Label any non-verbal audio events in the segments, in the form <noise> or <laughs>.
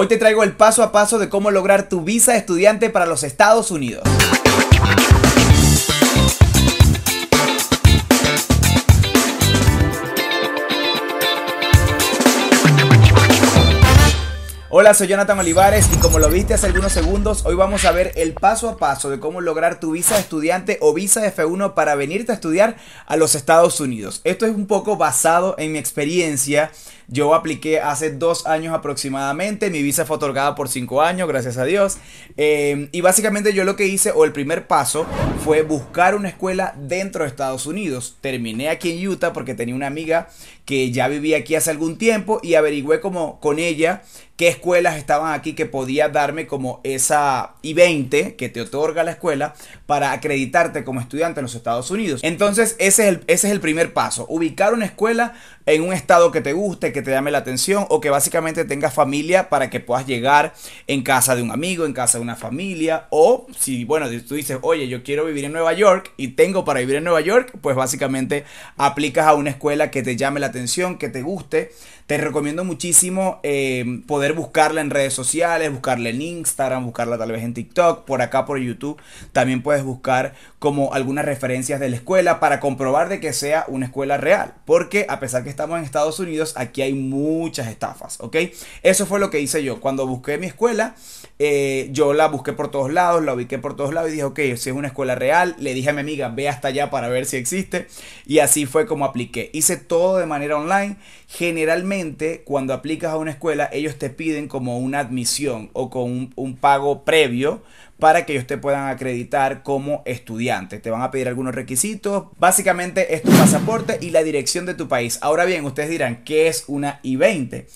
Hoy te traigo el paso a paso de cómo lograr tu visa de estudiante para los Estados Unidos. Hola, soy Jonathan Olivares y como lo viste hace algunos segundos, hoy vamos a ver el paso a paso de cómo lograr tu visa de estudiante o visa F1 para venirte a estudiar a los Estados Unidos. Esto es un poco basado en mi experiencia yo apliqué hace dos años aproximadamente, mi visa fue otorgada por cinco años, gracias a Dios. Eh, y básicamente yo lo que hice, o el primer paso, fue buscar una escuela dentro de Estados Unidos. Terminé aquí en Utah porque tenía una amiga que ya vivía aquí hace algún tiempo y averigüé como con ella qué escuelas estaban aquí que podía darme como esa I-20 que te otorga la escuela para acreditarte como estudiante en los Estados Unidos. Entonces ese es el, ese es el primer paso, ubicar una escuela en un estado que te guste, que te llame la atención o que básicamente tengas familia para que puedas llegar en casa de un amigo, en casa de una familia o si, bueno, tú dices, oye, yo quiero vivir en Nueva York y tengo para vivir en Nueva York, pues básicamente aplicas a una escuela que te llame la atención, que te guste. Te recomiendo muchísimo eh, poder buscarla en redes sociales, buscarla en Instagram, buscarla tal vez en TikTok, por acá por YouTube. También puedes buscar como algunas referencias de la escuela para comprobar de que sea una escuela real. Porque a pesar que estamos en Estados Unidos, aquí hay muchas estafas, ¿ok? Eso fue lo que hice yo. Cuando busqué mi escuela, eh, yo la busqué por todos lados, la ubiqué por todos lados y dije, ok, si es una escuela real, le dije a mi amiga, ve hasta allá para ver si existe. Y así fue como apliqué. Hice todo de manera online. Generalmente, cuando aplicas a una escuela, ellos te piden como una admisión o con un, pago previo para que ellos te puedan acreditar como estudiante. Te van a pedir algunos requisitos. Básicamente es tu pasaporte y la dirección de tu país. Ahora bien, ustedes dirán, ¿qué es una I-20?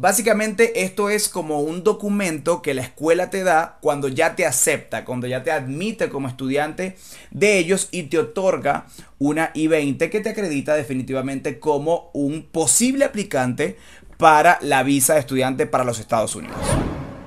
Básicamente esto es como un documento que la escuela te da cuando ya te acepta, cuando ya te admite como estudiante de ellos y te otorga una I-20 que te acredita definitivamente como un posible aplicante para la visa de estudiante para los Estados Unidos.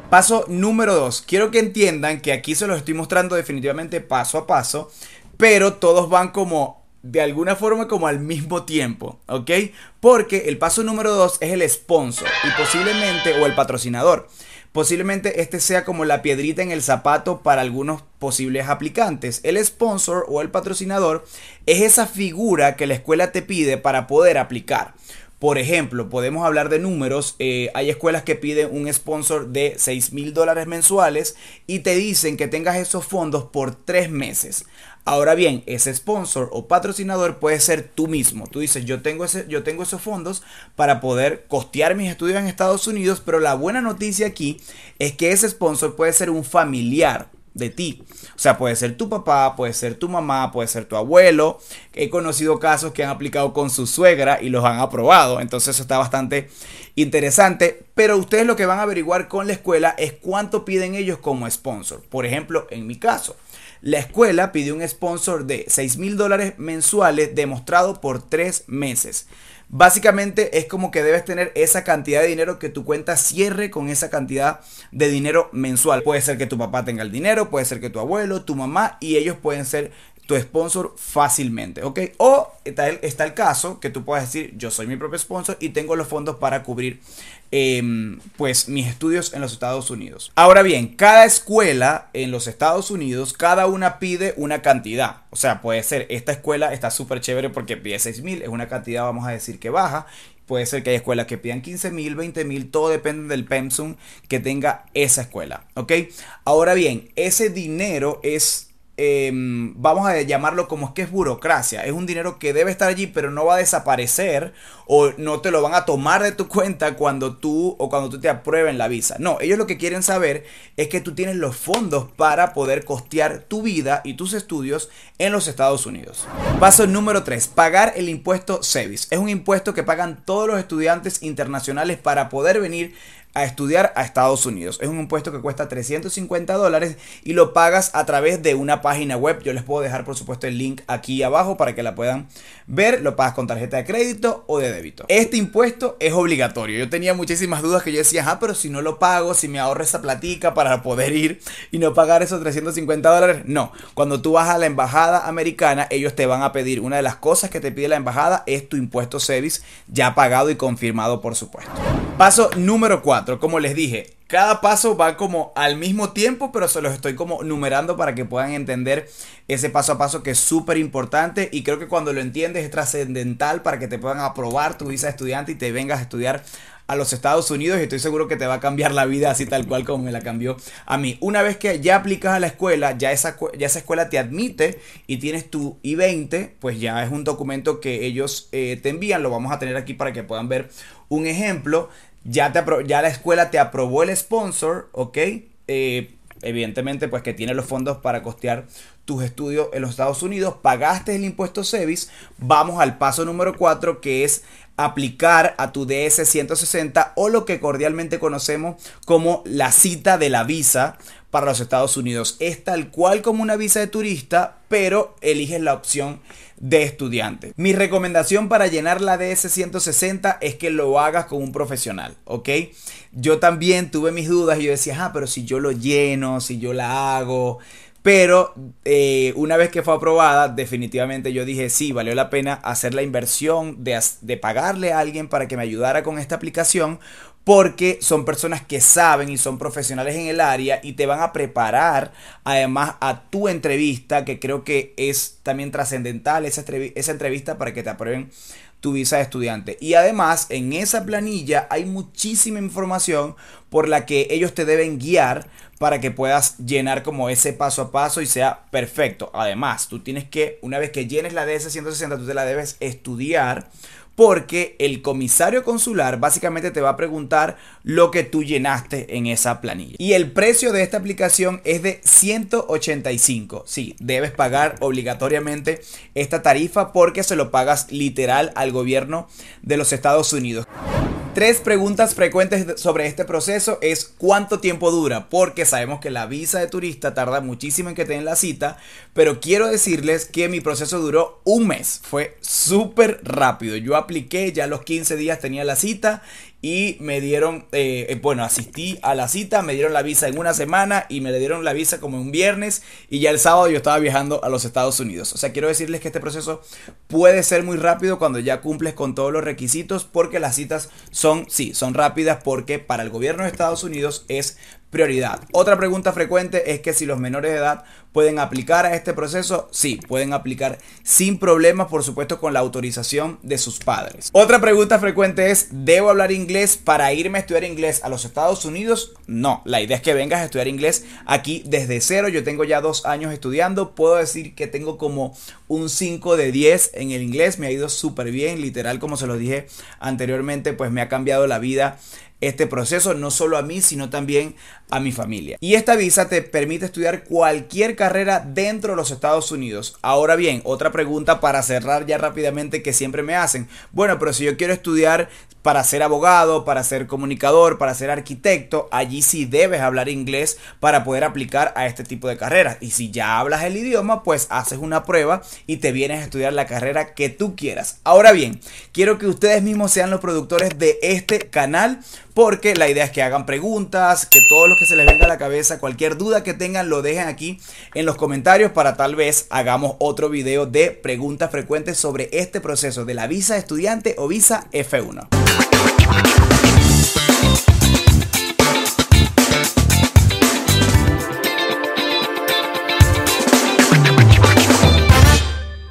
Paso número 2. Quiero que entiendan que aquí se los estoy mostrando definitivamente paso a paso, pero todos van como de alguna forma como al mismo tiempo, ¿ok? Porque el paso número 2 es el sponsor y posiblemente, o el patrocinador. Posiblemente este sea como la piedrita en el zapato para algunos posibles aplicantes. El sponsor o el patrocinador es esa figura que la escuela te pide para poder aplicar. Por ejemplo, podemos hablar de números. Eh, hay escuelas que piden un sponsor de 6 mil dólares mensuales y te dicen que tengas esos fondos por tres meses. Ahora bien, ese sponsor o patrocinador puede ser tú mismo. Tú dices, yo tengo, ese, yo tengo esos fondos para poder costear mis estudios en Estados Unidos, pero la buena noticia aquí es que ese sponsor puede ser un familiar de ti. O sea, puede ser tu papá, puede ser tu mamá, puede ser tu abuelo. He conocido casos que han aplicado con su suegra y los han aprobado. Entonces eso está bastante interesante. Pero ustedes lo que van a averiguar con la escuela es cuánto piden ellos como sponsor. Por ejemplo, en mi caso. La escuela pidió un sponsor de 6 mil dólares mensuales demostrado por 3 meses. Básicamente es como que debes tener esa cantidad de dinero que tu cuenta cierre con esa cantidad de dinero mensual. Puede ser que tu papá tenga el dinero, puede ser que tu abuelo, tu mamá y ellos pueden ser tu sponsor fácilmente, ¿ok? O está el, el caso que tú puedas decir, yo soy mi propio sponsor y tengo los fondos para cubrir em, pues mis estudios en los Estados Unidos. Ahora bien, cada escuela en los Estados Unidos, cada una pide una cantidad. O sea, puede ser, esta escuela está súper chévere porque pide 6 mil, es una cantidad, vamos a decir, que baja. Puede ser que hay escuelas que pidan 15 mil, 20 mil, todo depende del pensum que tenga esa escuela, ¿ok? Ahora bien, ese dinero es Em, vamos a llamarlo como es que es burocracia. Es un dinero que debe estar allí, pero no va a desaparecer o no te lo van a tomar de tu <laughs> cuenta cuando tú o cuando tú te aprueben la visa. No, ellos lo que quieren saber es que tú tienes los fondos para poder costear tu vida y tus estudios en los Estados Unidos. Paso número 3. Pagar el impuesto SEVIS. Es un impuesto que pagan todos los estudiantes internacionales para poder venir a estudiar a Estados Unidos. Es un impuesto que cuesta 350 dólares y lo pagas a través de una página web. Yo les puedo dejar por supuesto el link aquí abajo para que la puedan ver. Lo pagas con tarjeta de crédito o de débito. Este impuesto es obligatorio. Yo tenía muchísimas dudas que yo decía, ah, pero si no lo pago, si me ahorro esa platica para poder ir y no pagar esos 350 dólares. No, cuando tú vas a la embajada americana, ellos te van a pedir, una de las cosas que te pide la embajada es tu impuesto SEVIS ya pagado y confirmado por supuesto. Paso número 4 4. Como les dije, cada paso va como al mismo tiempo, pero se los estoy como numerando para que puedan entender ese paso a paso que es súper importante y creo que cuando lo entiendes es trascendental para que te puedan aprobar tu visa de estudiante y te vengas a estudiar a los Estados Unidos y estoy seguro que te va a cambiar la vida así tal cual como me la cambió a mí. Una vez que ya aplicas a la escuela, ya esa, ya esa escuela te admite y tienes tu I-20, pues ya es un documento que ellos eh, te envían, lo vamos a tener aquí para que puedan ver un ejemplo. Ya, te ya la escuela te aprobó el sponsor, ¿ok? Eh, evidentemente pues que tiene los fondos para costear tus estudios en los Estados Unidos, pagaste el impuesto SEVIS, vamos al paso número 4 que es aplicar a tu DS 160 o lo que cordialmente conocemos como la cita de la visa para los Estados Unidos. Es tal cual como una visa de turista, pero eliges la opción de estudiante. Mi recomendación para llenar la DS 160 es que lo hagas con un profesional, ¿ok? Yo también tuve mis dudas y yo decía, ah, pero si yo lo lleno, si yo la hago, pero eh, una vez que fue aprobada, definitivamente yo dije, sí, valió la pena hacer la inversión de pagarle a alguien para que me ayudara con esta aplicación, porque son personas que saben y son profesionales en el área y te van a preparar además a tu entrevista, que creo que es también trascendental esa, esa entrevista para que te aprueben tu visa de estudiante. Y además en esa planilla hay muchísima información por la que ellos te deben guiar para que puedas llenar como ese paso a paso y sea perfecto. Además, tú tienes que, una vez que llenes la DS-160, tú te la debes estudiar porque el comisario consular básicamente te va a preguntar lo que tú llenaste en esa planilla. Y el precio de esta aplicación es de 185. Sí, debes pagar obligatoriamente esta tarifa porque se lo pagas literal al gobierno de los Estados Unidos. Tres preguntas frecuentes sobre este proceso es cuánto tiempo dura, porque sabemos que la visa de turista tarda muchísimo en que te den la cita, pero quiero decirles que mi proceso duró un mes, fue súper rápido. Yo apliqué, ya a los 15 días tenía la cita y me dieron, eh, eh, bueno, asistí a la cita, me dieron la visa en una semana y me le dieron la visa como un viernes y ya el sábado yo estaba viajando a los Estados Unidos. O sea, quiero decirles que este proceso puede ser muy rápido cuando ya cumples con todos los requisitos porque las citas son, sí, son rápidas porque para el gobierno de Estados Unidos es prioridad. Otra pregunta frecuente es que si los menores de edad pueden aplicar a este proceso, sí, pueden aplicar sin problemas, por supuesto, con la autorización de sus padres. Otra pregunta frecuente es, ¿debo hablar inglés para irme a estudiar inglés a los Estados Unidos? No, la idea es que vengas a estudiar inglés aquí desde cero. Yo tengo ya dos años estudiando, puedo decir que tengo como un 5 de 10 en el inglés, me ha ido súper bien, literal, como se los dije anteriormente, pues me ha cambiado la vida este proceso, no solo a mí, sino también a mi familia. Y esta visa te permite estudiar cualquier carrera dentro de los Estados Unidos. Ahora bien, otra pregunta para cerrar ya rápidamente que siempre me hacen. Bueno, pero si yo quiero estudiar para ser abogado, para ser comunicador, para ser arquitecto, allí sí debes hablar inglés para poder aplicar a este tipo de carreras. Y si ya hablas el idioma, pues haces una prueba y te vienes a estudiar la carrera que tú quieras. Ahora bien, quiero que ustedes mismos sean los productores de este canal porque la idea es que hagan preguntas, que todos los que se les venga a la cabeza, cualquier duda que tengan, lo dejen aquí en los comentarios para tal vez hagamos otro video de preguntas frecuentes sobre este proceso de la visa estudiante o visa F1.